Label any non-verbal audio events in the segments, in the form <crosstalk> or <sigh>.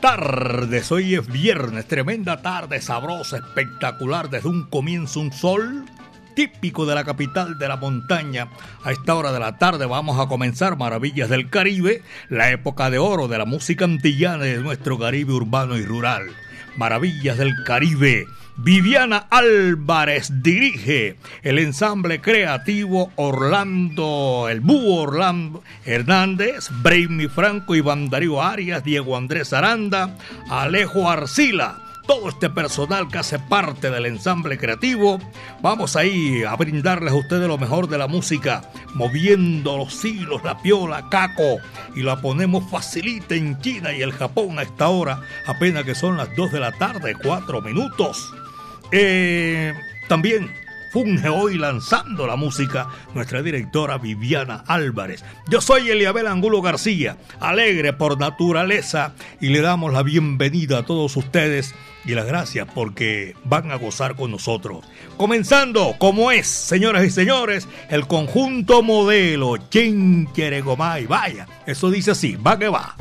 Tardes. Hoy es viernes, tremenda tarde, sabrosa, espectacular. Desde un comienzo un sol típico de la capital de la montaña. A esta hora de la tarde vamos a comenzar Maravillas del Caribe, la época de oro de la música antillana de nuestro Caribe urbano y rural. Maravillas del Caribe Viviana Álvarez dirige el ensamble creativo Orlando, el búho Orlando Hernández, Brainy Franco, Iván Darío Arias, Diego Andrés Aranda, Alejo Arcila todo este personal que hace parte del ensamble creativo. Vamos ahí a brindarles a ustedes lo mejor de la música, moviendo los hilos, la piola, caco, y la ponemos facilita en China y el Japón a esta hora, apenas que son las 2 de la tarde, 4 minutos. Eh, también funge hoy lanzando la música nuestra directora Viviana Álvarez. Yo soy Eliabel Angulo García, alegre por naturaleza y le damos la bienvenida a todos ustedes y las gracias porque van a gozar con nosotros. Comenzando, como es, señoras y señores, el conjunto modelo Gomay. Vaya, eso dice así, va que va.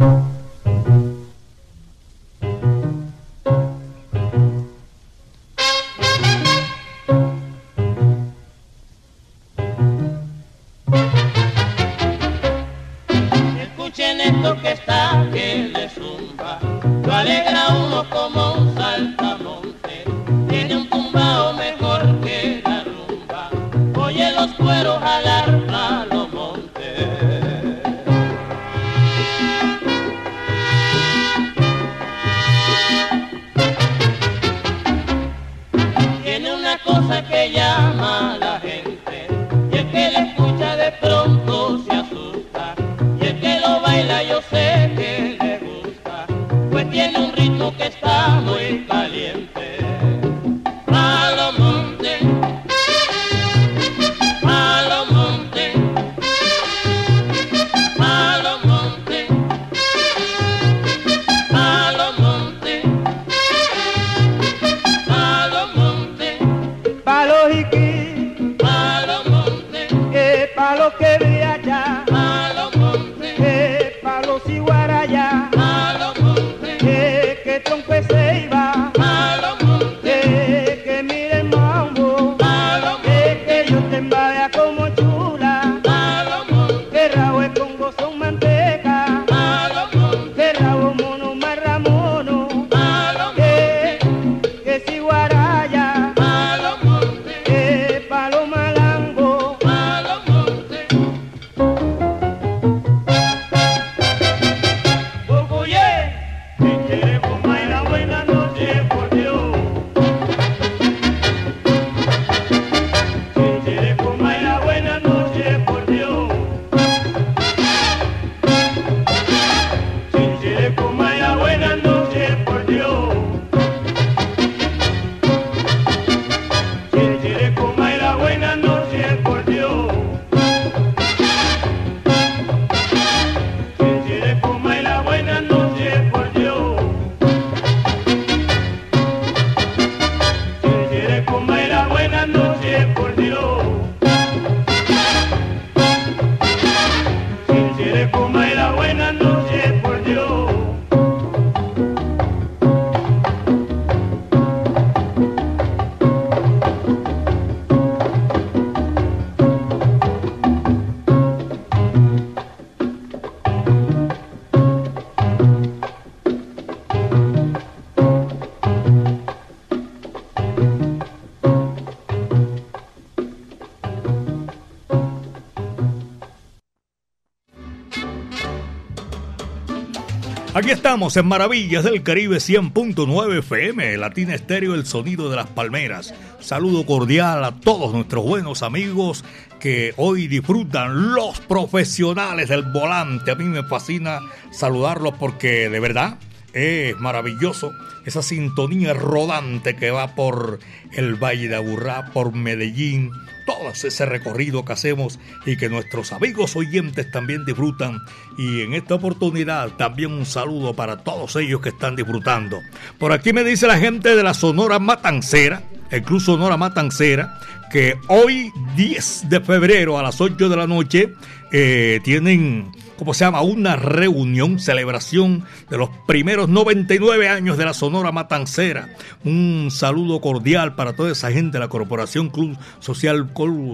Estamos en Maravillas del Caribe 100.9 FM, Latina Estéreo, el sonido de las palmeras. Saludo cordial a todos nuestros buenos amigos que hoy disfrutan los profesionales del volante. A mí me fascina saludarlos porque de verdad es maravilloso esa sintonía rodante que va por el Valle de Aburrá, por Medellín, todo ese recorrido que hacemos y que nuestros amigos oyentes también disfrutan. Y en esta oportunidad también un saludo para todos ellos que están disfrutando. Por aquí me dice la gente de la Sonora Matancera, el Club Sonora Matancera, que hoy 10 de febrero a las 8 de la noche eh, tienen ¿cómo se llama? Una reunión, celebración de los primeros 99 años de la Sonora Matancera. Un saludo cordial para toda esa gente de la Corporación Club Social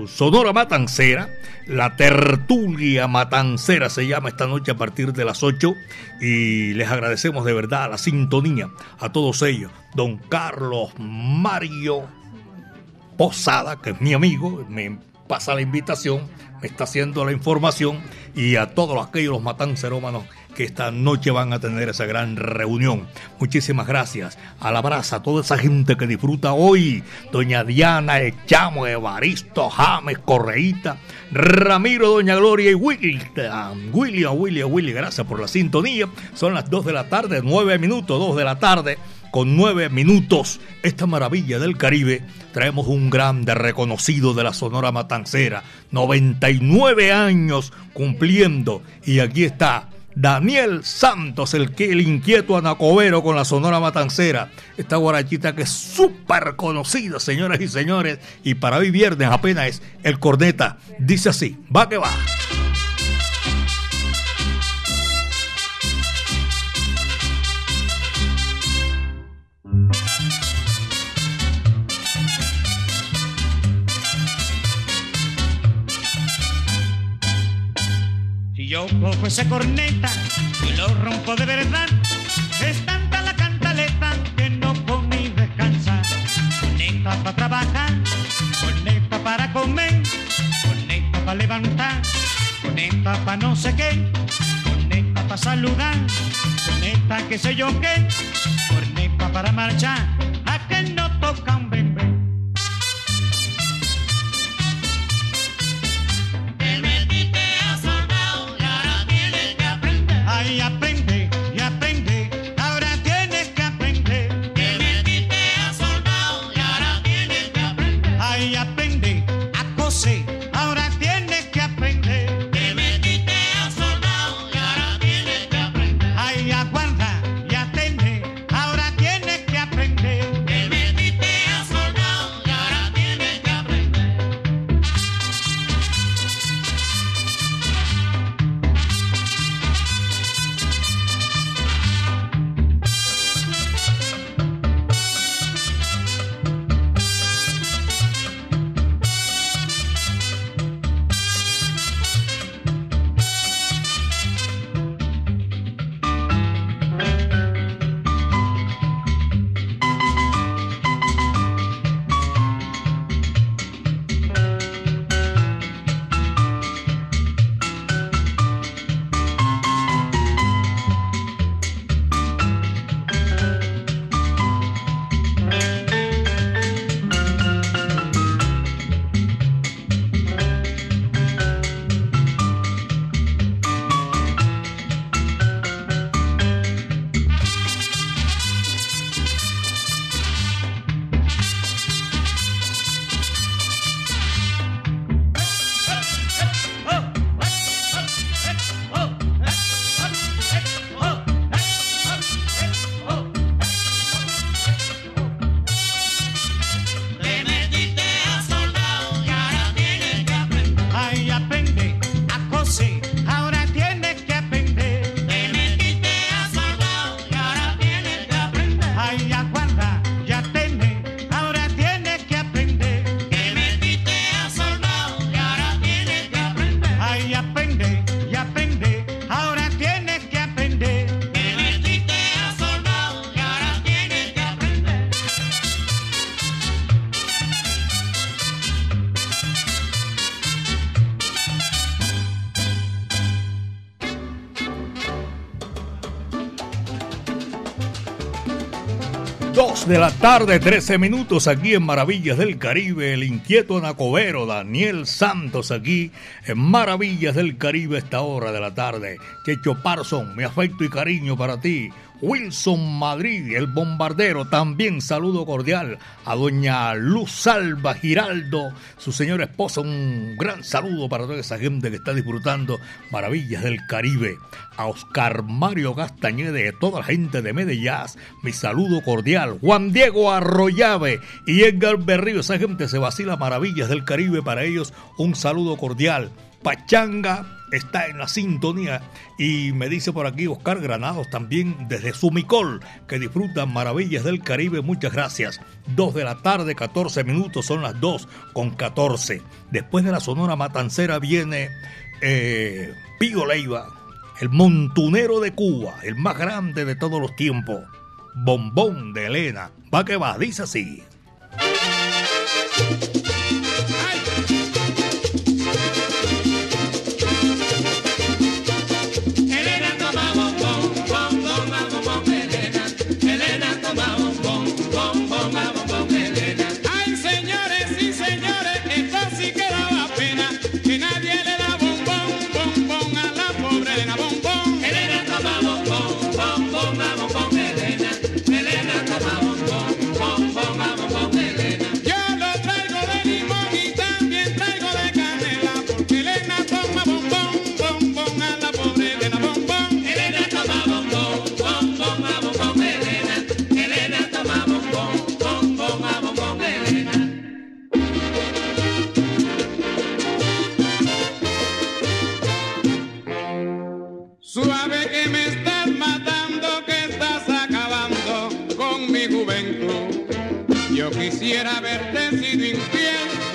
Sonora Matancera. La tertulia Matancera se llama esta noche a partir de las 8 y les agradecemos de verdad la sintonía a todos ellos. Don Carlos Mario Posada, que es mi amigo, me pasa la invitación está haciendo la información y a todos aquellos matancerómanos que esta noche van a tener esa gran reunión. Muchísimas gracias. A la brasa a toda esa gente que disfruta hoy. Doña Diana, Echamo, Evaristo, James, Correíta, Ramiro, Doña Gloria y William. William, William, William, gracias por la sintonía. Son las 2 de la tarde, 9 minutos, 2 de la tarde con nueve minutos. Esta maravilla del Caribe, traemos un grande reconocido de la Sonora Matancera, 99 años cumpliendo. Y aquí está Daniel Santos, el, el inquieto anacobero con la Sonora Matancera. Esta guarachita que es súper conocida, señoras y señores. Y para hoy viernes apenas es el corneta. Dice así, va que va. Yo cojo esa corneta y lo rompo de verdad. Es tanta la cantaleta que no come y descansa. Corneta para trabajar, corneta para comer, corneta para levantar, corneta para no sé qué, corneta para saludar, corneta que sé yo qué, corneta para marchar, a que no toca un bebé. Te 2 de la tarde, 13 minutos aquí en Maravillas del Caribe. El inquieto Nacobero, Daniel Santos aquí en Maravillas del Caribe esta hora de la tarde. Checho Parson, mi afecto y cariño para ti. Wilson Madrid, el bombardero, también saludo cordial a doña Luz Salva Giraldo, su señora esposa, un gran saludo para toda esa gente que está disfrutando maravillas del Caribe. A Oscar Mario Castañede, toda la gente de Medellín, mi saludo cordial. Juan Diego Arroyave y Edgar Berrío, esa gente se vacila maravillas del Caribe, para ellos un saludo cordial. Pachanga está en la sintonía y me dice por aquí Oscar Granados también desde Sumicol que disfrutan maravillas del Caribe. Muchas gracias. Dos de la tarde, 14 minutos, son las 2 con 14. Después de la Sonora Matancera viene eh, Pío Leiva, el montunero de Cuba, el más grande de todos los tiempos. Bombón de Elena. Va que va, dice así. Suave que me estás matando, que estás acabando con mi juventud. Yo quisiera haberte sido infiel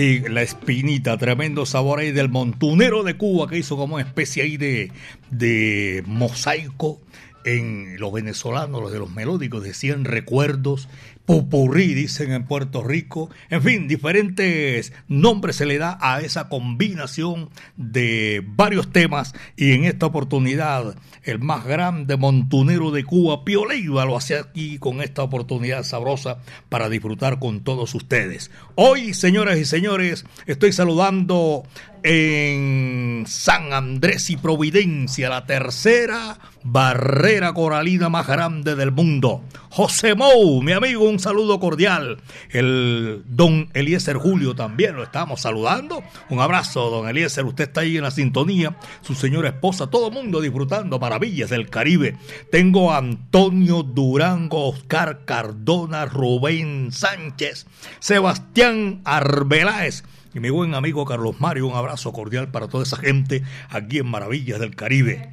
Sí, la espinita, tremendo sabor ahí del montunero de Cuba que hizo como una especie ahí de, de mosaico en los venezolanos, los de los melódicos, decían recuerdos, pupurrí, dicen en Puerto Rico, en fin, diferentes nombres se le da a esa combinación de varios temas y en esta oportunidad el más grande montunero de Cuba, Pío Leiva, lo hace aquí con esta oportunidad sabrosa para disfrutar con todos ustedes. Hoy, señoras y señores, estoy saludando en San Andrés y Providencia, la tercera barrera coralina más grande del mundo. José Mou, mi amigo, un saludo cordial. El don Eliezer Julio también lo estamos saludando. Un abrazo, don Eliezer. Usted está ahí en la sintonía. Su señora esposa, todo el mundo disfrutando maravillas del Caribe. Tengo a Antonio Durango, Oscar Cardona, Rubén Sánchez, Sebastián Arbeláez y mi buen amigo Carlos Mario, un abrazo cordial para toda esa gente aquí en Maravillas del Caribe.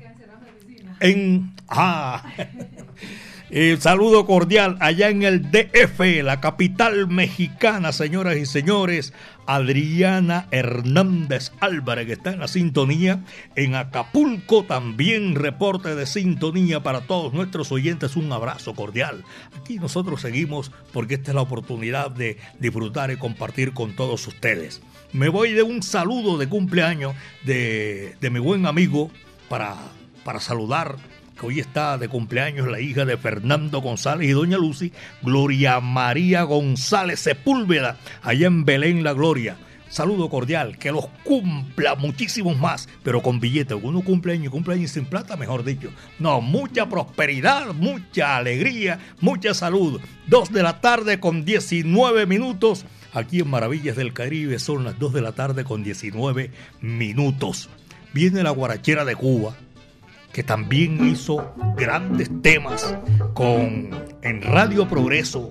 En ah, <laughs> el saludo cordial allá en el DF, la capital mexicana, señoras y señores. Adriana Hernández Álvarez, que está en la sintonía. En Acapulco también reporte de sintonía para todos nuestros oyentes. Un abrazo cordial. Aquí nosotros seguimos porque esta es la oportunidad de disfrutar y compartir con todos ustedes. Me voy de un saludo de cumpleaños de, de mi buen amigo para, para saludar que hoy está de cumpleaños la hija de Fernando González y doña Lucy, Gloria María González Sepúlveda, allá en Belén la Gloria. Saludo cordial, que los cumpla muchísimos más, pero con billete. Uno cumpleaños y cumpleaños sin plata, mejor dicho. No, mucha prosperidad, mucha alegría, mucha salud. Dos de la tarde con 19 minutos. Aquí en Maravillas del Caribe son las 2 de la tarde con 19 minutos. Viene la guarachera de Cuba, que también hizo grandes temas con en Radio Progreso.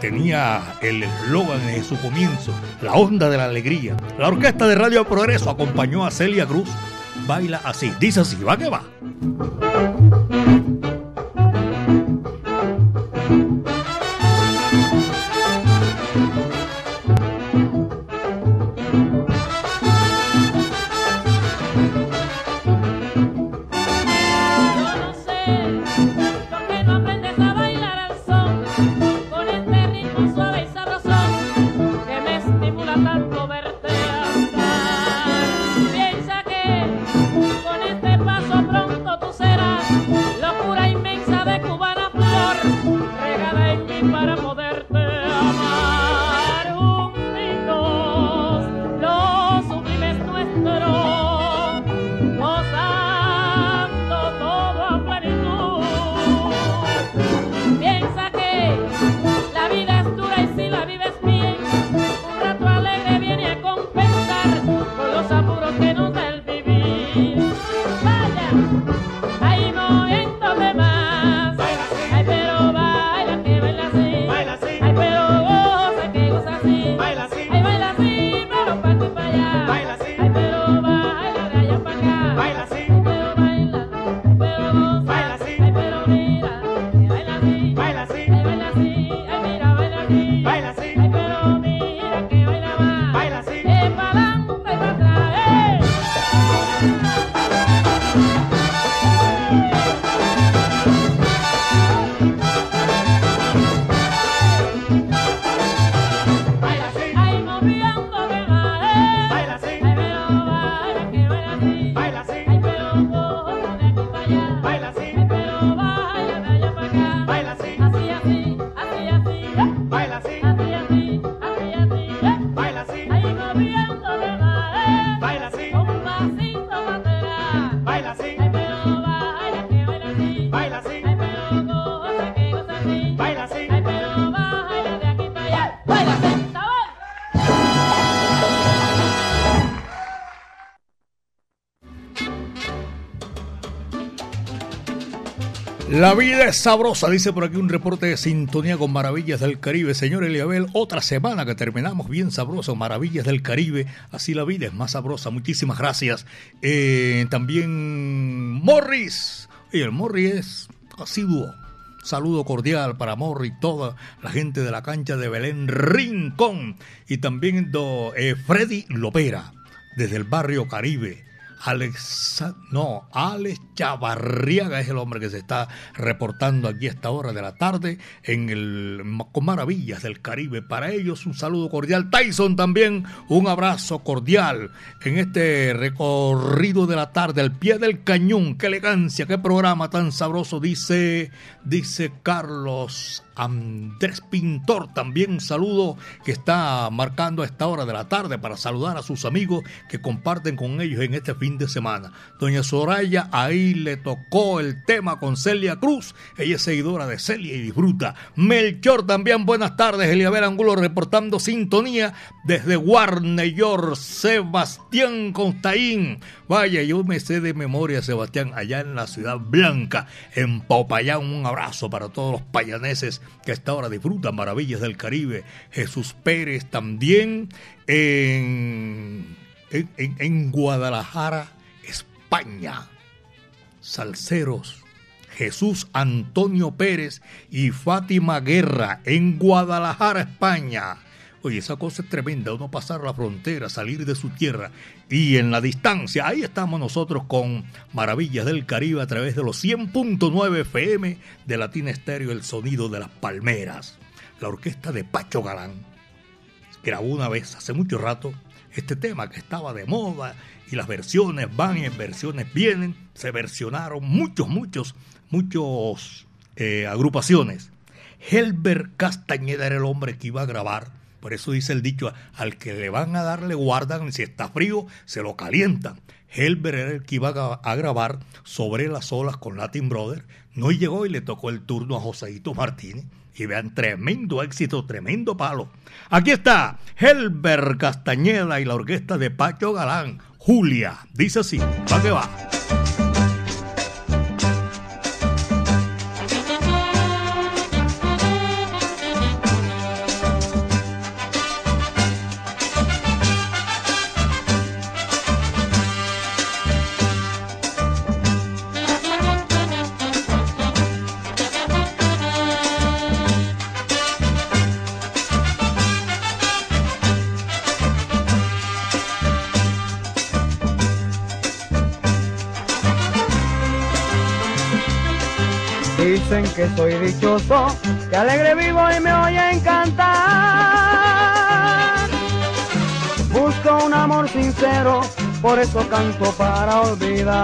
Tenía el eslogan en su comienzo, la onda de la alegría. La orquesta de Radio Progreso acompañó a Celia Cruz. Baila así, dice así, va que va. La vida es sabrosa, dice por aquí un reporte de sintonía con Maravillas del Caribe. Señor Eliabel, otra semana que terminamos bien sabroso, Maravillas del Caribe. Así la vida es más sabrosa. Muchísimas gracias. Eh, también Morris. Y el Morris es asiduo. Saludo cordial para Morris, toda la gente de la cancha de Belén Rincón. Y también do, eh, Freddy Lopera, desde el barrio Caribe. Alex, no, Alex Chavarriaga es el hombre que se está reportando aquí a esta hora de la tarde en el con Maravillas del Caribe. Para ellos un saludo cordial. Tyson también un abrazo cordial en este recorrido de la tarde al pie del cañón. Qué elegancia, qué programa tan sabroso dice dice Carlos Andrés Pintor, también un saludo que está marcando a esta hora de la tarde para saludar a sus amigos que comparten con ellos en este fin de semana. Doña Soraya, ahí le tocó el tema con Celia Cruz, ella es seguidora de Celia y disfruta. Melchor también, buenas tardes, Eliabel Angulo reportando sintonía desde Warner York, Sebastián Constaín. Vaya, yo me sé de memoria, Sebastián, allá en la Ciudad Blanca, en Popayán. Un abrazo para todos los payaneses que a esta hora disfrutan maravillas del Caribe. Jesús Pérez también en, en, en Guadalajara, España. Salceros. Jesús Antonio Pérez y Fátima Guerra en Guadalajara, España. Oye, esa cosa es tremenda, uno pasar la frontera, salir de su tierra y en la distancia, ahí estamos nosotros con Maravillas del Caribe a través de los 100.9 FM de Latina Estéreo, el sonido de las palmeras. La orquesta de Pacho Galán grabó una vez, hace mucho rato, este tema que estaba de moda y las versiones van y en versiones vienen, se versionaron muchos, muchos, muchos eh, agrupaciones. Helber Castañeda era el hombre que iba a grabar por eso dice el dicho, al que le van a dar le guardan, si está frío, se lo calientan. Helber era el que iba a grabar sobre las olas con Latin Brother. No llegó y le tocó el turno a Joseito Martínez. Y vean, tremendo éxito, tremendo palo. Aquí está Helber Castañeda y la orquesta de Pacho Galán. Julia, dice así, ¿para qué va? Que soy dichoso, que alegre vivo y me oye cantar. Busco un amor sincero, por eso canto para olvidar.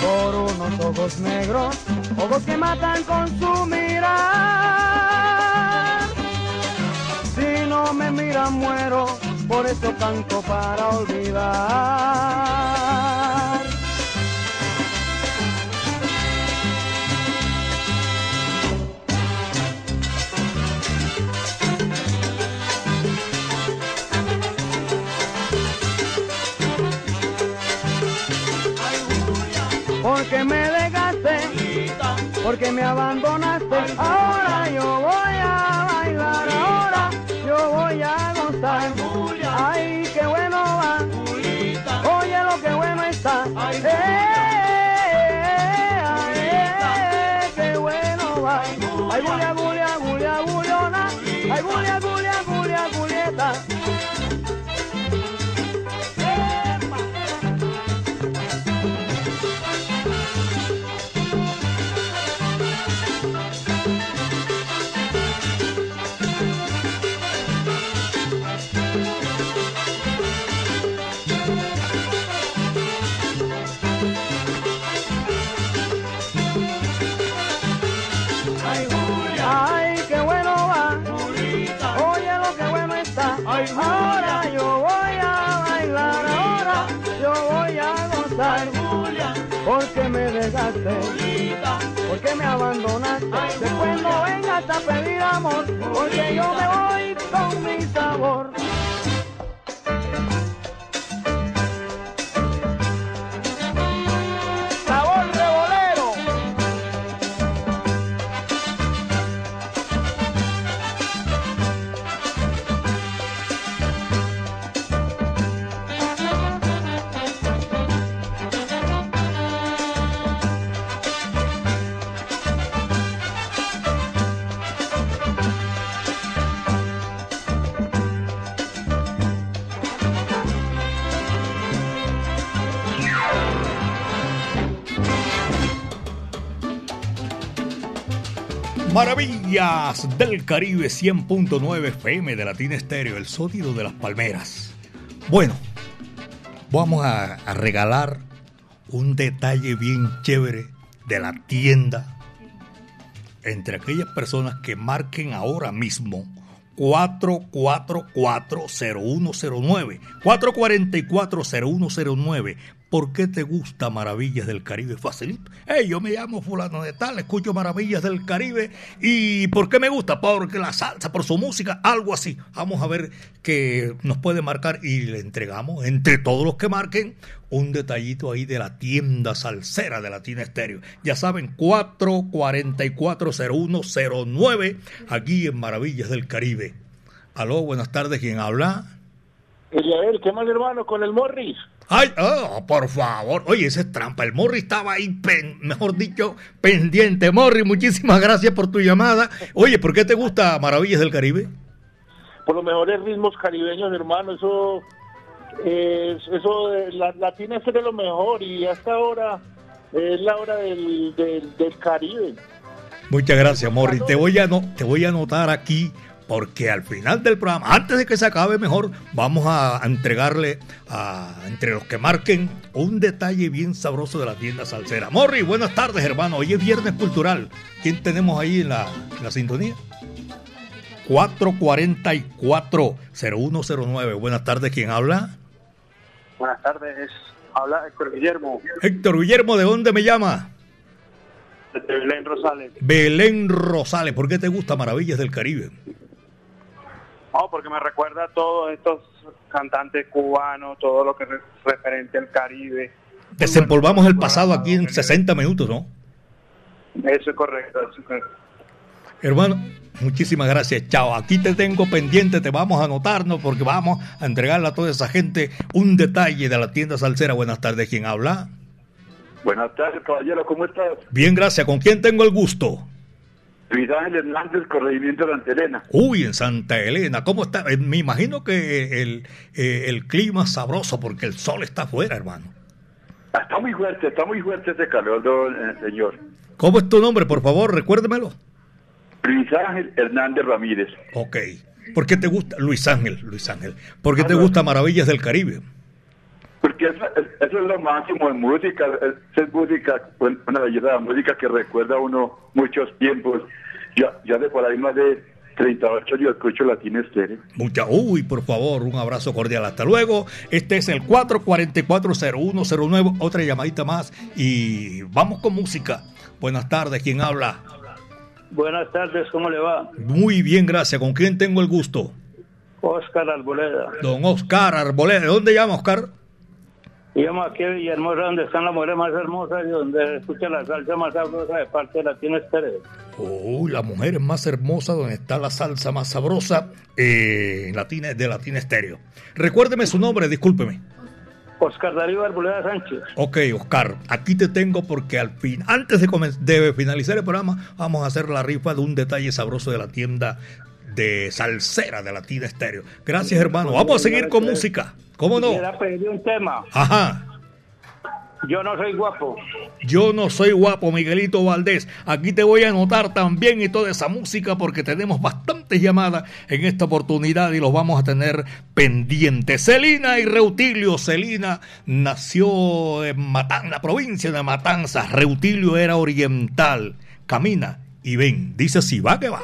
Por unos ojos negros, ojos que matan con su mirar. Si no me miran muero, por eso canto para olvidar. Porque me dejaste, porque me abandonaste, me abandonaste. Después no vengas a pedir amor, porque yo me voy con mi sabor. Maravillas del Caribe 100.9 FM de Latina Estéreo, el sonido de las palmeras. Bueno, vamos a, a regalar un detalle bien chévere de la tienda entre aquellas personas que marquen ahora mismo 444-0109. 444-0109. ¿Por qué te gusta Maravillas del Caribe? Facilito. Hey, yo me llamo fulano de tal, escucho Maravillas del Caribe. ¿Y por qué me gusta? Porque la salsa, por su música, algo así. Vamos a ver qué nos puede marcar y le entregamos entre todos los que marquen un detallito ahí de la tienda salsera de Latina Estéreo. Ya saben, 444-0109 aquí en Maravillas del Caribe. Aló, buenas tardes, ¿quién habla? Eliael, ¿qué más hermano con el Morris? Ay, oh, por favor. Oye, esa es trampa. El Morri estaba ahí, mejor dicho, pendiente. Morri, muchísimas gracias por tu llamada. Oye, ¿por qué te gusta Maravillas del Caribe? Por los mejores ritmos caribeños, hermano. Eso, eso, la latina es de lo mejor y hasta ahora es la hora del, del, Caribe. Muchas gracias, Morri. Te voy a no, te voy a anotar aquí porque al final del programa, antes de que se acabe mejor, vamos a entregarle a, entre los que marquen un detalle bien sabroso de la tienda salsera. Morri, buenas tardes, hermano. Hoy es Viernes Cultural. ¿Quién tenemos ahí en la, en la sintonía? 444-0109. Buenas tardes, ¿quién habla? Buenas tardes, habla Héctor Guillermo. Héctor Guillermo, ¿de dónde me llama? De Belén Rosales. Belén Rosales, ¿por qué te gusta Maravillas del Caribe? No, porque me recuerda a todos estos cantantes cubanos, todo lo que es referente al Caribe. Desempolvamos el pasado aquí en 60 minutos, ¿no? Eso es correcto, eso es correcto. Hermano, muchísimas gracias. Chao. Aquí te tengo pendiente, te vamos a anotarnos porque vamos a entregarle a toda esa gente un detalle de la tienda salsera. Buenas tardes, ¿quién habla? Buenas tardes, caballero, ¿cómo estás? Bien, gracias. ¿Con quién tengo el gusto? Luis Ángel Hernández, corregimiento de Santa Elena. Uy, en Santa Elena, ¿cómo está? Eh, me imagino que el, eh, el clima es sabroso porque el sol está afuera, hermano. Ah, está muy fuerte, está muy fuerte ese calor, eh, señor. ¿Cómo es tu nombre, por favor? Recuérdemelo. Luis Ángel Hernández Ramírez. Ok. ¿Por qué te gusta? Luis Ángel, Luis Ángel. ¿Por qué te gusta Maravillas del Caribe? Porque eso, es lo máximo en música, es, música, una belleza música que recuerda a uno muchos tiempos. Ya, ya de por ahí más de 38 yo escucho Latina Estéreo. Mucha, uy, por favor, un abrazo cordial. Hasta luego. Este es el 444-0109, otra llamadita más y vamos con música. Buenas tardes, ¿quién habla? Buenas tardes, ¿cómo le va? Muy bien, gracias. ¿Con quién tengo el gusto? Oscar Arboleda. Don Oscar Arboleda. ¿De dónde llama Oscar? Llamo aquí a Villahermosa, donde están las mujeres más hermosas y donde escucha la salsa más sabrosa de parte de Latina Estéreo. Oh, la mujer más hermosa, donde está la salsa más sabrosa eh, Latina, de Latina Estéreo. Recuérdeme su nombre, discúlpeme. Oscar Darío Arboleda Sánchez. Ok, Oscar, aquí te tengo porque al fin, antes de, de finalizar el programa, vamos a hacer la rifa de un detalle sabroso de la tienda de salsera de Latina Estéreo. Gracias, hermano. Vamos a seguir con música. ¿Cómo no? Quisiera pedir un tema. Ajá. Yo no soy guapo. Yo no soy guapo, Miguelito Valdés. Aquí te voy a anotar también y toda esa música porque tenemos bastantes llamadas en esta oportunidad y los vamos a tener pendientes. Celina y Reutilio. Celina nació en Matanza, la provincia de Matanzas. Reutilio era oriental. Camina y ven. Dice así, va que va.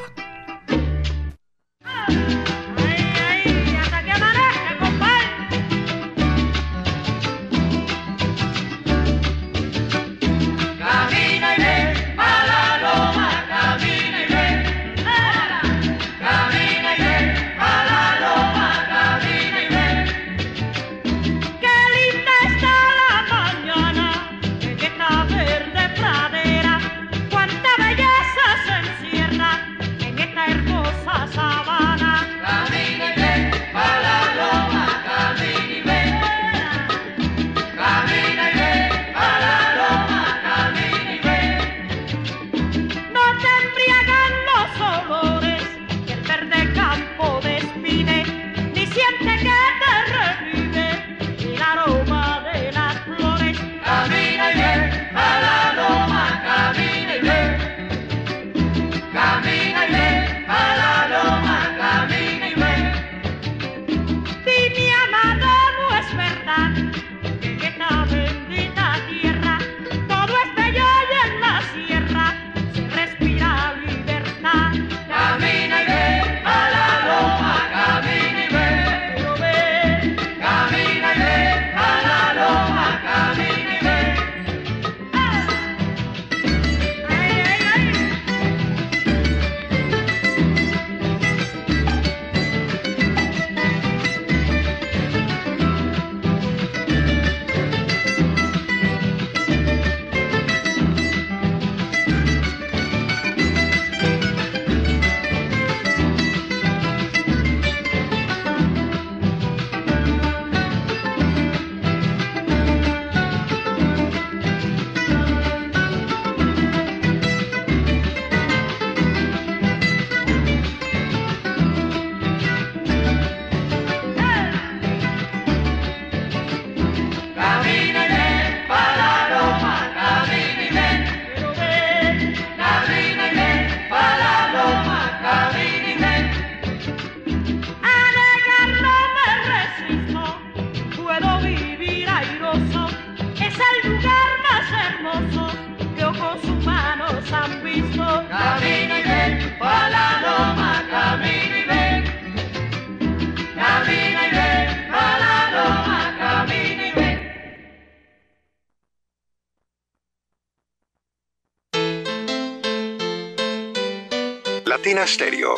Stereo,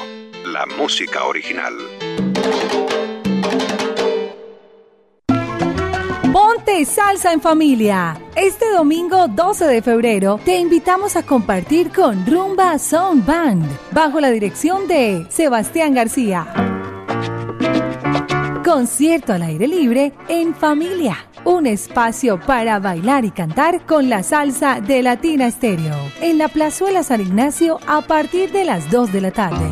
la música original. Ponte salsa en familia. Este domingo 12 de febrero te invitamos a compartir con Rumba Sound Band bajo la dirección de Sebastián García. Concierto al aire libre en familia. Un espacio para bailar y cantar con la salsa de Latina Estéreo. En la Plazuela San Ignacio a partir de las 2 de la tarde.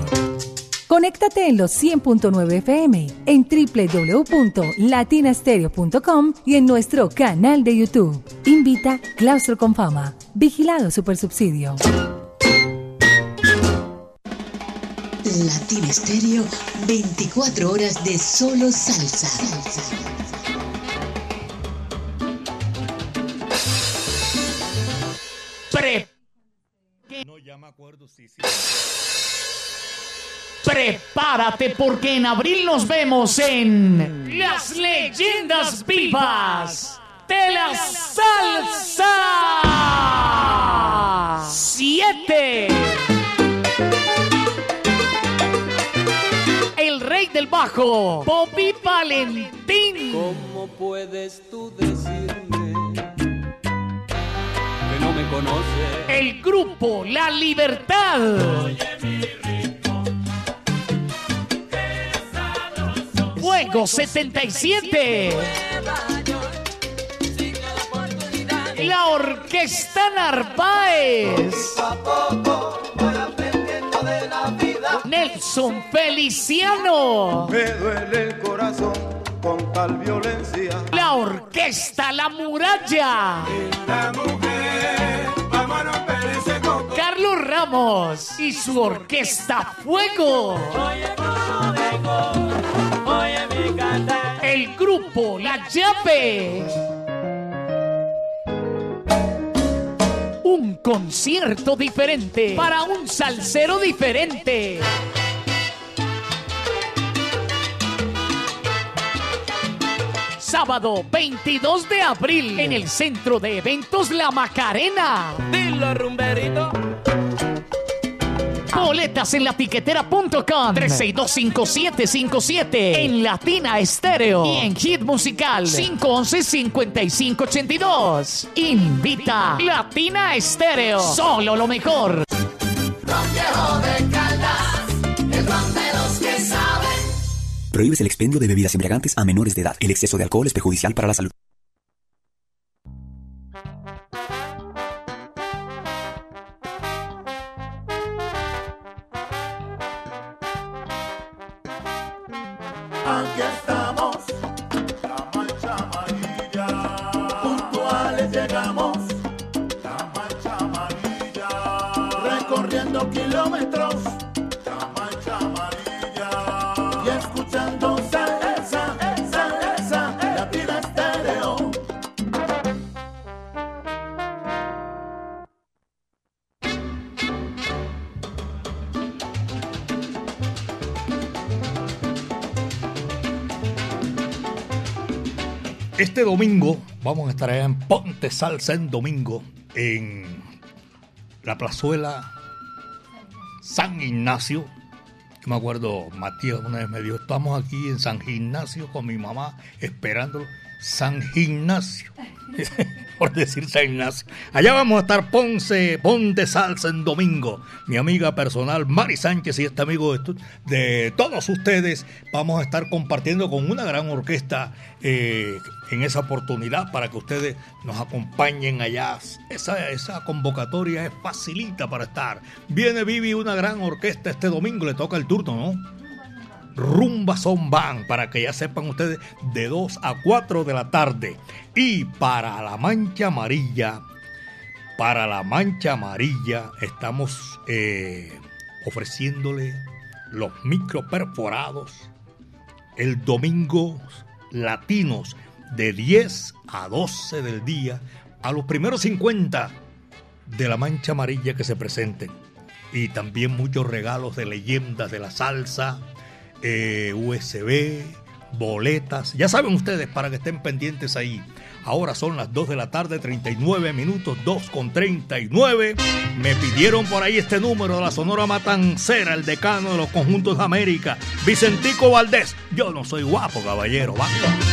Conéctate en los 100.9 FM, en www.latinastereo.com y en nuestro canal de YouTube. Invita Claustro con Fama. Vigilado Supersubsidio. Latina Estéreo, 24 horas de solo salsa. Pre. No, ya me acuerdo, sí, sí. Prepárate porque en abril nos vemos en Las Leyendas Vivas de la Salsa 7. El rey del bajo, Bobby Valentín. ¿Cómo puedes tú decirme me conoces? El grupo La Libertad. Fuego 77. La Orquesta Narváez. Nelson Feliciano. Me duele el corazón con tal violencia. La Orquesta La Muralla. La mujer, vamos a romper ese coco. Carlos Ramos y su Orquesta Fuego. El grupo La Llave. Un concierto diferente para un salsero diferente. Sábado 22 de abril en el Centro de Eventos La Macarena. Dilo, rumberito. Boletas en la tiquetera.com 3625757 en Latina Estéreo y en Hit Musical 511-5582. Invita Latina Estéreo. Solo lo mejor. Ron viejo de Caldas, el ron de. Prohíbes el expendio de bebidas embriagantes a menores de edad. El exceso de alcohol es perjudicial para la salud. Aquí estamos, la mancha amarilla. Puntuales llegamos, la mancha amarilla. Recorriendo kilómetros, Este domingo vamos a estar allá en Ponte Salsa en domingo, en la plazuela San Ignacio. Yo me acuerdo, Matías una vez me dijo, estamos aquí en San Ignacio con mi mamá esperándolo. San Ignacio, <laughs> por decir San Ignacio. Allá vamos a estar Ponce, Ponte Salsa en domingo. Mi amiga personal Mari Sánchez y este amigo de, todos ustedes vamos a estar compartiendo con una gran orquesta eh, en esa oportunidad para que ustedes nos acompañen allá. Esa, esa convocatoria es facilita para estar. Viene Vivi una gran orquesta este domingo, le toca el turno, ¿no? Rumba Son Band, para que ya sepan ustedes, de 2 a 4 de la tarde. Y para la mancha amarilla, para la mancha amarilla, estamos eh, ofreciéndole los micro perforados el domingo latinos de 10 a 12 del día a los primeros 50 de la mancha amarilla que se presenten. Y también muchos regalos de leyendas de la salsa, eh, USB, boletas. Ya saben ustedes para que estén pendientes ahí. Ahora son las 2 de la tarde, 39 minutos, 2 con 39. Me pidieron por ahí este número de la Sonora Matancera, el decano de los conjuntos de América, Vicentico Valdés. Yo no soy guapo, caballero. Vamos.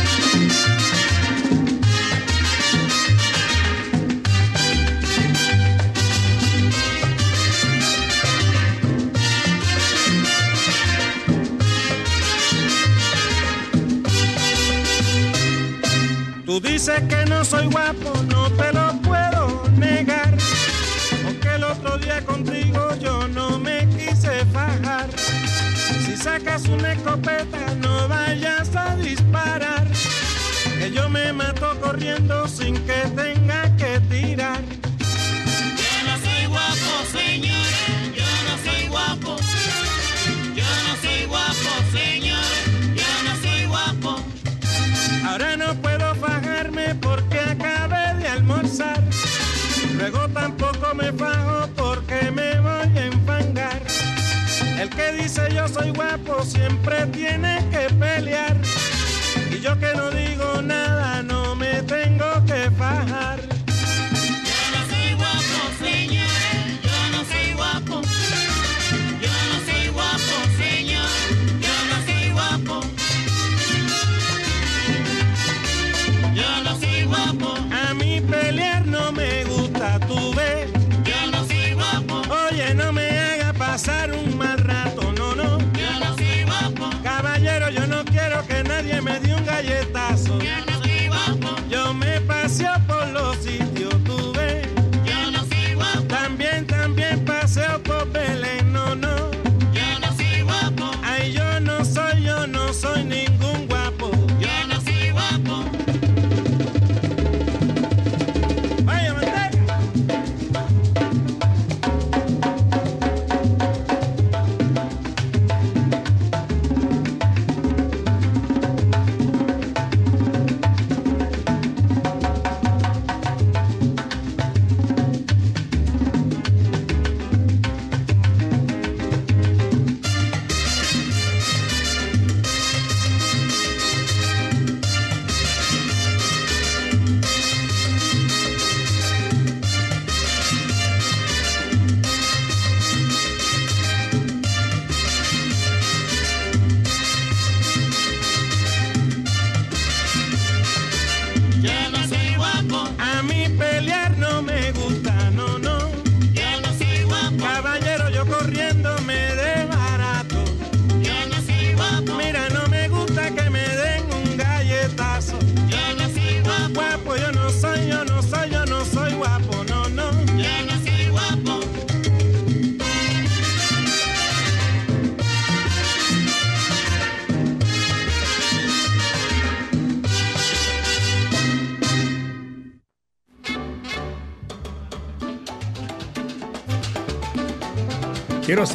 Tú dices que no soy guapo, no te lo puedo negar. Porque el otro día contigo yo no me quise fajar. Si sacas una escopeta, no vayas a disparar. Que yo me mato corriendo sin que tenga que tirar. Yo no soy guapo, señores, yo no soy guapo. Yo no soy guapo, señores, yo no soy guapo. Ahora no Luego tampoco me fajo porque me voy a enfangar. El que dice yo soy guapo siempre tiene que pelear. Y yo que no digo nada no me tengo que fajar. Pasar un mal rato, no, no. Yo no soy guapo. Caballero, yo no quiero que nadie me dé un galletazo. Yo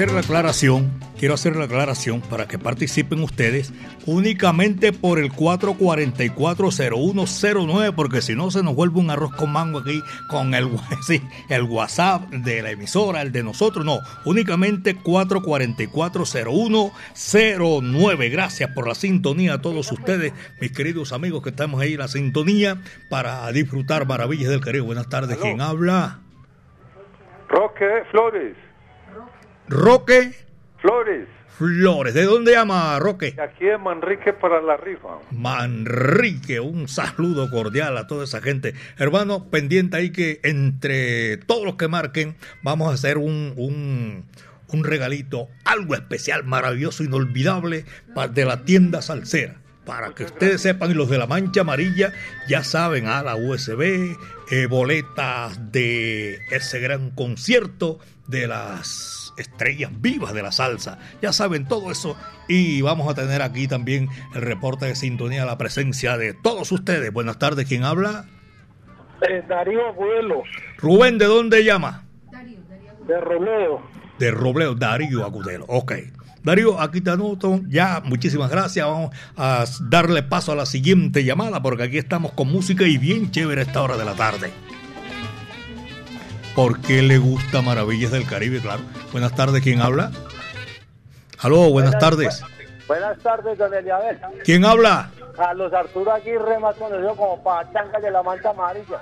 hacer la aclaración, quiero hacer la aclaración para que participen ustedes únicamente por el 4440109, porque si no se nos vuelve un arroz con mango aquí con el, <laughs> sí, el WhatsApp de la emisora, el de nosotros, no, únicamente 4440109. Gracias por la sintonía a todos ustedes, mis queridos amigos que estamos ahí en la sintonía para disfrutar maravillas del Caribe. Buenas tardes, ¿quién habla? Roque Flores. Roque Flores. Flores. ¿De dónde llama Roque? Aquí en Manrique para la rifa. Manrique, un saludo cordial a toda esa gente. Hermano, pendiente ahí que entre todos los que marquen vamos a hacer un, un, un regalito, algo especial, maravilloso, inolvidable de la tienda salsera. Para que ustedes sepan, y los de la mancha amarilla ya saben, a la USB, eh, boletas de ese gran concierto de las estrellas vivas de la salsa. Ya saben todo eso. Y vamos a tener aquí también el reporte de sintonía, la presencia de todos ustedes. Buenas tardes, ¿quién habla? Eh, Darío Abuelos, Rubén, ¿de dónde llama? de Romeo. De Robleo, Darío Agudelo. Ok. Darío, aquí te anoto. Ya, muchísimas gracias. Vamos a darle paso a la siguiente llamada porque aquí estamos con música y bien chévere a esta hora de la tarde. ¿Por qué le gusta Maravillas del Caribe? Claro. Buenas tardes, ¿quién habla? Aló, buenas, tardes. Buenas tardes, don Eliabel. ¿Quién habla? Carlos Arturo Aguirre, más conocido como Pachanga de la Manta Amarilla.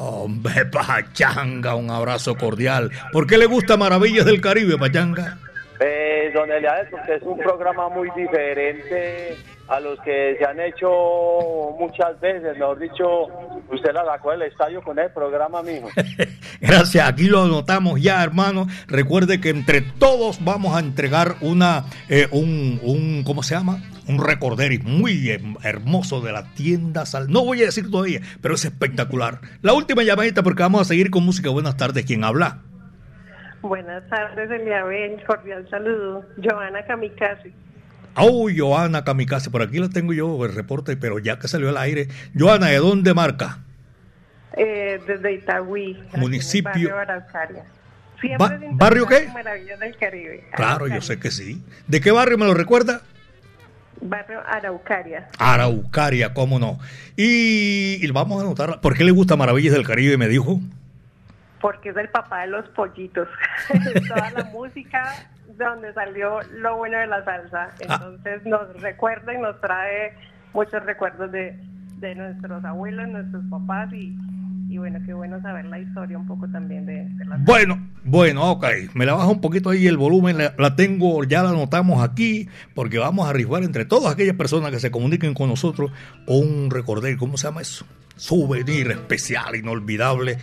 Hombre, Pachanga, un abrazo cordial. ¿Por qué le gusta Maravillas del Caribe, Pachanga? Eh, don Eliabel, porque es un programa muy diferente a los que se han hecho muchas veces. Mejor dicho, usted la sacó del estadio con el programa, mijo. <laughs> Gracias, aquí lo anotamos ya, hermano. Recuerde que entre todos vamos a entregar una, eh, un, un, ¿cómo se llama? Un recorderis muy hermoso de la tienda Sal. No voy a decir todavía, pero es espectacular. La última llamadita porque vamos a seguir con música. Buenas tardes, ¿quién habla? Buenas tardes, Eliabel. Cordial saludo. Joana Kamikaze. Oh, Joana Kamikaze, por aquí la tengo yo, el reporte, pero ya que salió al aire. Joana, ¿de dónde marca? Eh, desde Itagüí. Municipio- Barrio Ba- ¿barrio qué? Maravillas del Caribe. Claro, yo sé que sí. ¿De qué barrio me lo recuerda? Barrio Araucaria. Araucaria, cómo no. Y, y vamos a anotar, ¿por qué le gusta Maravillas del Caribe? Me dijo. Porque es el papá de los pollitos. <laughs> Toda la música de donde salió lo bueno de la salsa. Ah. Entonces nos recuerda y nos trae muchos recuerdos de, de nuestros abuelos, nuestros papás y, y bueno, qué bueno saber la historia un poco también de, de la Bueno, bueno, ok. Me la bajo un poquito ahí el volumen, la, la tengo, ya la anotamos aquí, porque vamos a rifar entre todas aquellas personas que se comuniquen con nosotros un recorder, ¿cómo se llama eso? Souvenir especial, inolvidable,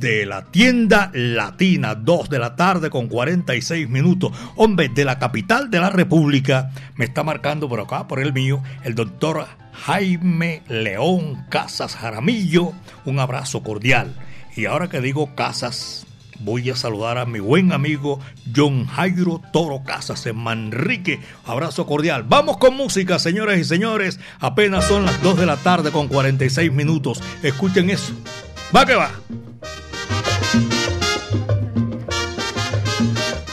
de la tienda latina, 2 de la tarde con 46 minutos. Hombre, de la capital de la República, me está marcando por acá, por el mío, el doctor Jaime León Casas Jaramillo. Un abrazo cordial. Y ahora que digo Casas, voy a saludar a mi buen amigo John Jairo Toro Casas en Manrique. Abrazo cordial. Vamos con música, señoras y señores. Apenas son las 2 de la tarde con 46 minutos. Escuchen eso. Va que va.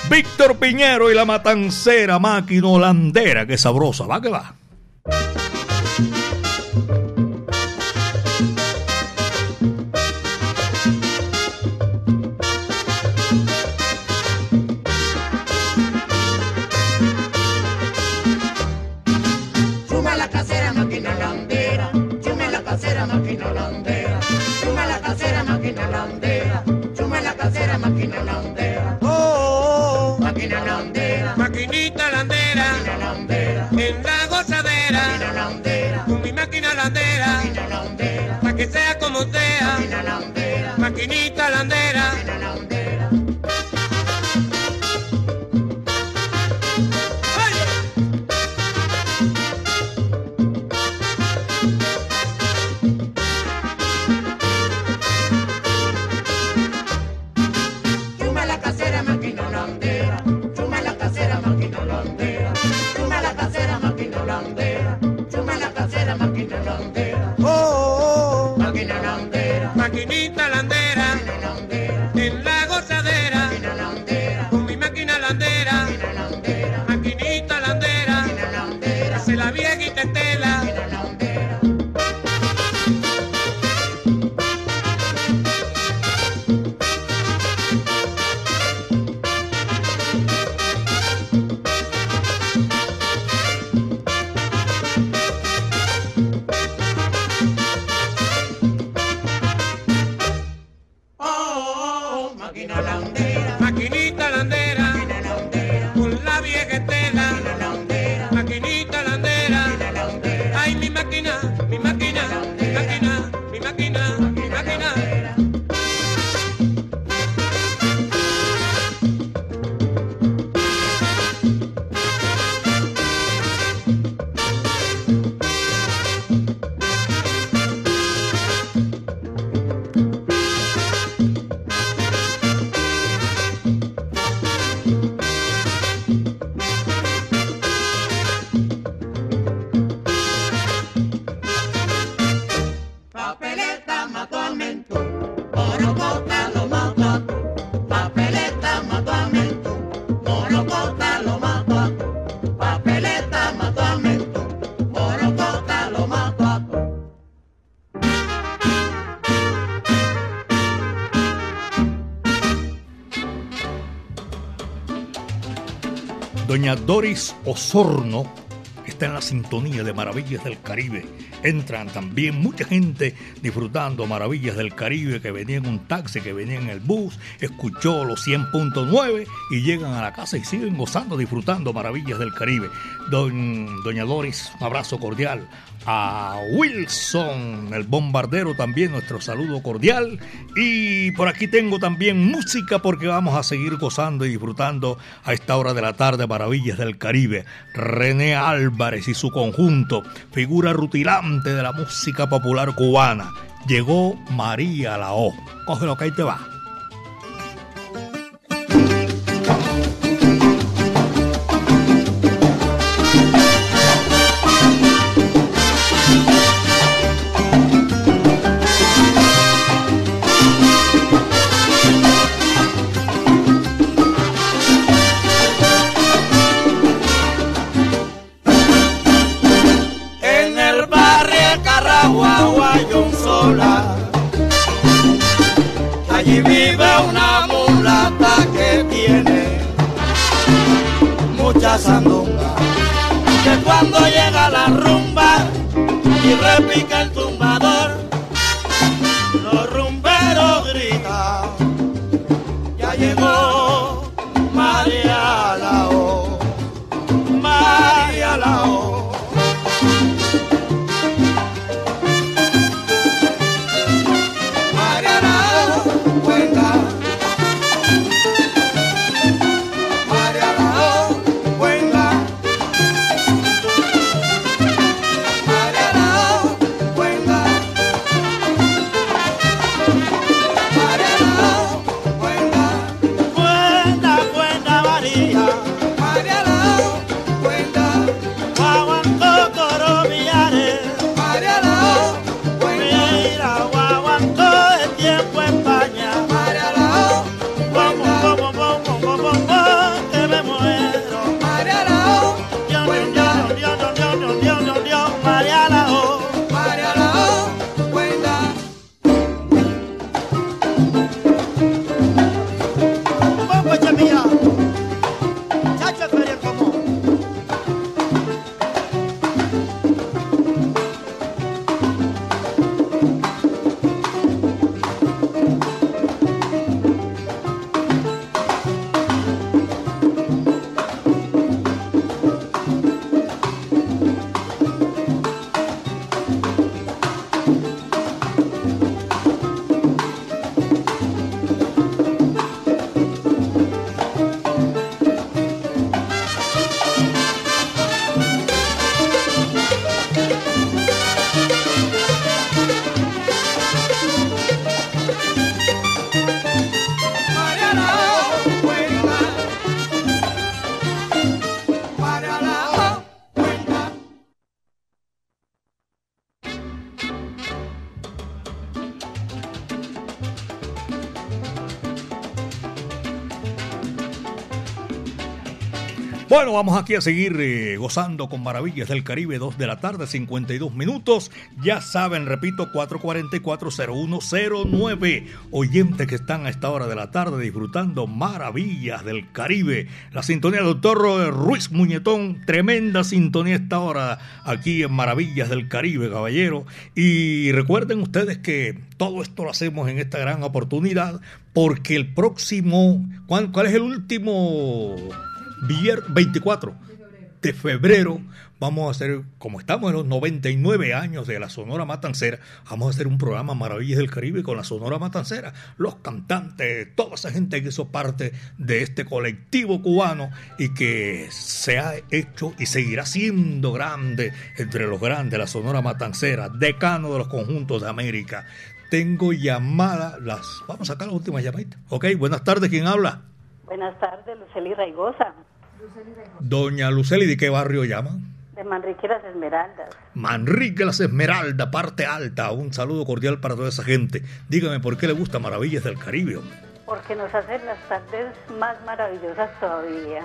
Víctor Piñero y la matancera máquina holandera. Qué sabrosa. Va que va. Holandera, Lo mató. Papeleta mató a Mentú, Morocota lo mató. Papeleta mató a Morocota lo mató. Doña Doris Osorno está en la sintonía de Maravillas del Caribe. Entran también mucha gente disfrutando Maravillas del Caribe que venía en un taxi, que venía en el bus, escuchó los 100.9 y llegan a la casa y siguen gozando, disfrutando Maravillas del Caribe. Don, doña Doris, un abrazo cordial. A Wilson, el bombardero, también nuestro saludo cordial. Y por aquí tengo también música porque vamos a seguir gozando y disfrutando a esta hora de la tarde Maravillas del Caribe. René Y su conjunto, figura rutilante de la música popular cubana. Llegó María la O. Cógelo que ahí te va. Que cuando llega la rumba y repica el tumbador, Bueno, vamos aquí a seguir eh, gozando con Maravillas del Caribe, 2 de la tarde, 52 minutos. Ya saben, repito, 444-0109. Oyentes que están a esta hora de la tarde disfrutando Maravillas del Caribe. La sintonía del doctor Ruiz Muñetón, tremenda sintonía a esta hora aquí en Maravillas del Caribe, caballero. Y recuerden ustedes que todo esto lo hacemos en esta gran oportunidad porque el próximo, ¿cuál, cuál es el último? Vier 24 de febrero vamos a hacer, como estamos en los 99 años de la Sonora Matancera, vamos a hacer un programa Maravillas del Caribe con la Sonora Matancera, los cantantes, toda esa gente que hizo parte de este colectivo cubano y que se ha hecho y seguirá siendo grande entre los grandes, la Sonora Matancera, decano de los conjuntos de América. Tengo llamada, las, vamos a sacar la última llamadita. Ok, buenas tardes, ¿quién habla? Buenas tardes, Luceli Raigosa, Doña Luceli, ¿de qué barrio llama? de Manrique Las Esmeraldas. Manrique Las Esmeraldas, parte alta. Un saludo cordial para toda esa gente. Dígame por qué le gusta Maravillas del Caribe. Porque nos hacen las tardes más maravillosas todavía.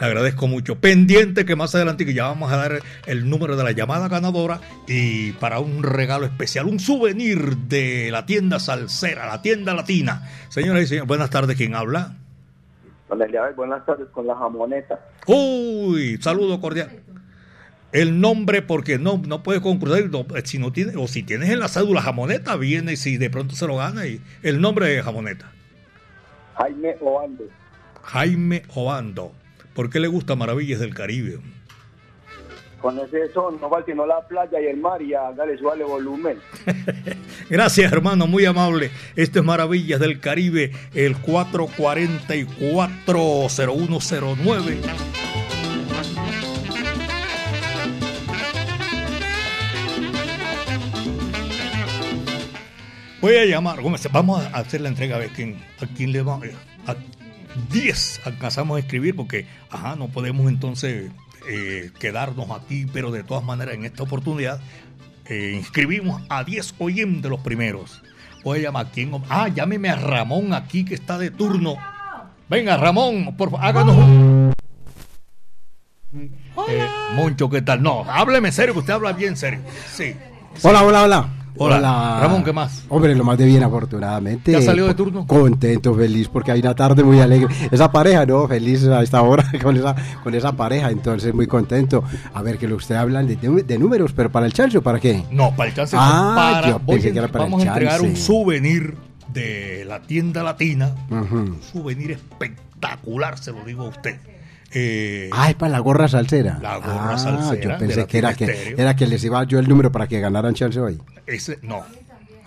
Le agradezco mucho. Pendiente que más adelante que ya vamos a dar el número de la llamada ganadora y para un regalo especial, un souvenir de la tienda salsera, la tienda latina. Señoras y señores, buenas tardes. ¿Quién habla? Buenas tardes con la jamoneta. Uy, saludo cordial. el nombre porque no, no puedes concursar no, si no tiene, o si tienes en la cédula jamoneta, viene si de pronto se lo gana y el nombre de jamoneta. Jaime Obando. Jaime Obando. ¿Por qué le gusta Maravillas del Caribe? Con ese son, no va sino la playa y el mar y a darle suave volumen. <laughs> Gracias, hermano, muy amable. Esto es Maravillas del Caribe, el 444-0109. Voy a llamar, ¿cómo se- vamos a hacer la entrega a ver quién, a quién le va. A 10 alcanzamos a escribir porque, ajá, no podemos entonces eh, quedarnos aquí, pero de todas maneras en esta oportunidad eh, inscribimos a 10 oyentes los primeros. Voy a llamar a quién. Ah, llámeme a Ramón aquí que está de turno. Venga, Ramón, por favor, háganos un. Eh, Moncho, ¿qué tal? No, hábleme serio, que usted habla bien serio. Sí. Hola, hola, hola. Hola. Ramón, ¿qué más? Hombre, lo más de bien, afortunadamente. ¿Ya salió de turno? Contento, feliz, porque hay una tarde muy alegre. Esa pareja, ¿no? Feliz a esta hora <laughs> con esa, con esa pareja, entonces muy contento. A ver, que usted hablan de, de números, pero para el chance o para qué? No, para el chance. Ah, para, yo pensé a- que era para el vamos a entregar un souvenir de la tienda latina. Un souvenir espectacular, se lo digo a usted. Eh, Ah, es para la gorra salsera. La gorra Ah, salsera Yo pensé que era, que era que les iba yo el número para que ganaran chance hoy. ese, no.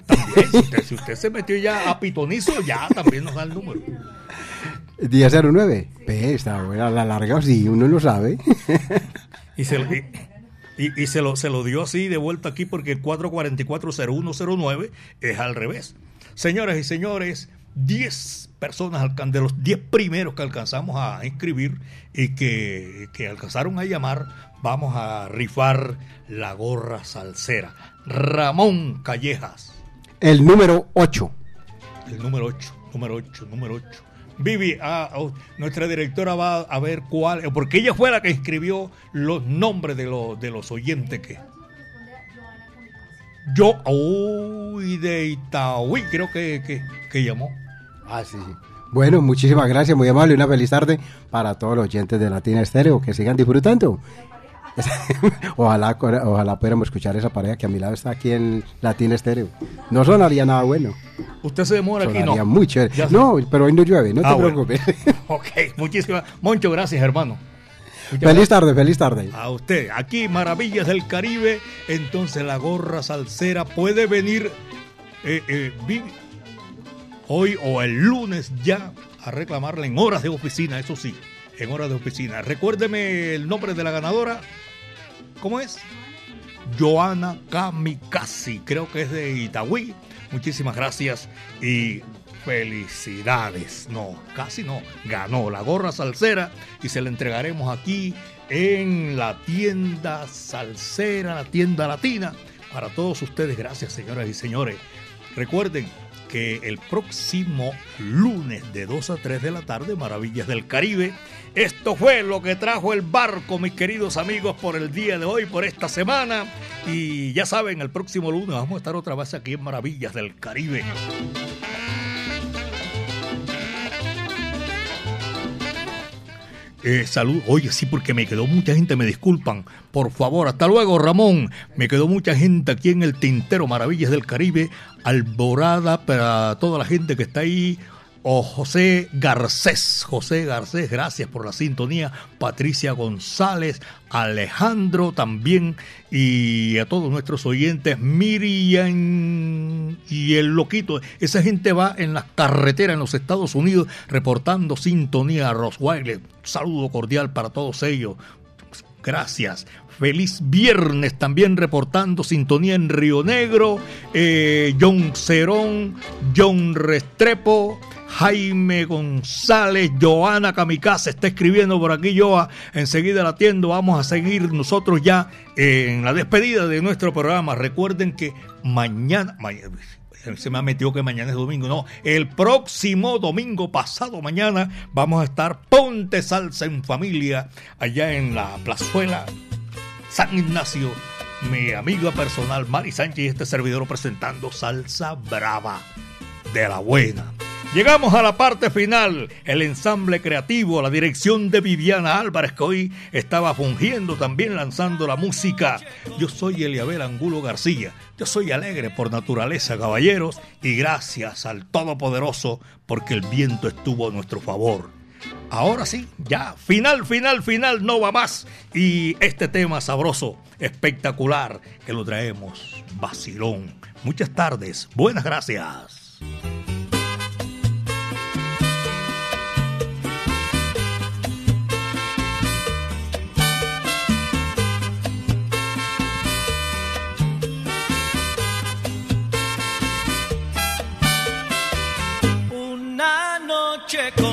También, si usted, si usted se metió ya a pitonizo, ya también nos da el número. 1009. Ve, está buena la larga, sí, uno lo sabe. <laughs> Y se, y- y se lo, se lo dio así de vuelta aquí porque el 444-0109 es al revés. Señoras y señores, 10 personas de los 10 primeros que alcanzamos a inscribir y que, que alcanzaron a llamar, vamos a rifar la gorra salsera. Ramón Callejas. El número 8. El número 8, número 8, número 8. Vivi, ah, oh, nuestra directora va a ver cuál, porque ella fue la que escribió los nombres de, los de los oyentes que... Yo, uy, de Itaúí, creo que, que, que llamó. Ah, sí. Bueno, muchísimas gracias, muy amable. Una feliz tarde para todos los oyentes de Latina Estéreo. Que sigan disfrutando. <laughs> ojalá, ojalá pudiéramos escuchar esa pareja que a mi lado está aquí en Latina Estéreo. No sonaría nada bueno. Usted se demora aquí, no. muy chévere. Ya sé. No, pero hoy no llueve, no Ah, te bueno. preocupes. <laughs> Ok, muchísimas. Moncho, gracias, hermano. Muchas feliz gracias. tarde, feliz tarde. A usted, aquí Maravillas del Caribe, entonces la gorra salsera puede venir eh, eh, hoy o el lunes ya a reclamarla en horas de oficina, eso sí, en horas de oficina. Recuérdeme el nombre de la ganadora, ¿cómo es? Joana Kamikaze, creo que es de Itagüí. Muchísimas gracias y felicidades. No, casi no. Ganó la gorra salsera y se la entregaremos aquí en la tienda salsera, la tienda latina. Para todos ustedes, gracias señoras y señores. Recuerden que el próximo lunes de 2 a 3 de la tarde, Maravillas del Caribe. Esto fue lo que trajo el barco, mis queridos amigos, por el día de hoy, por esta semana. Y ya saben, el próximo lunes vamos a estar otra vez aquí en Maravillas del Caribe. Eh, salud. Oye, sí, porque me quedó mucha gente, me disculpan. Por favor, hasta luego, Ramón. Me quedó mucha gente aquí en el Tintero Maravillas del Caribe. Alborada para toda la gente que está ahí. O José Garcés. José Garcés, gracias por la sintonía. Patricia González, Alejandro también. Y a todos nuestros oyentes, Miriam y el Loquito. Esa gente va en las carreteras en los Estados Unidos reportando sintonía a Roswell. Saludo cordial para todos ellos. Gracias. Feliz viernes también reportando sintonía en Río Negro. Eh, John Cerón, John Restrepo, Jaime González, Joana Kamikaze está escribiendo por aquí, Joa. Enseguida la atiendo. Vamos a seguir nosotros ya en la despedida de nuestro programa. Recuerden que mañana, mañana se me ha metido que mañana es domingo. No, el próximo domingo, pasado mañana, vamos a estar Ponte Salsa en Familia, allá en la plazuela San Ignacio. Mi amiga personal, Mari Sánchez, y este servidor presentando Salsa Brava de la Buena. Llegamos a la parte final. El ensamble creativo, la dirección de Viviana Álvarez, que hoy estaba fungiendo también lanzando la música. Yo soy Eliabel Angulo García. Yo soy alegre por naturaleza, caballeros, y gracias al Todopoderoso porque el viento estuvo a nuestro favor. Ahora sí, ya, final, final, final, no va más. Y este tema sabroso, espectacular, que lo traemos, vacilón. Muchas tardes, buenas gracias. check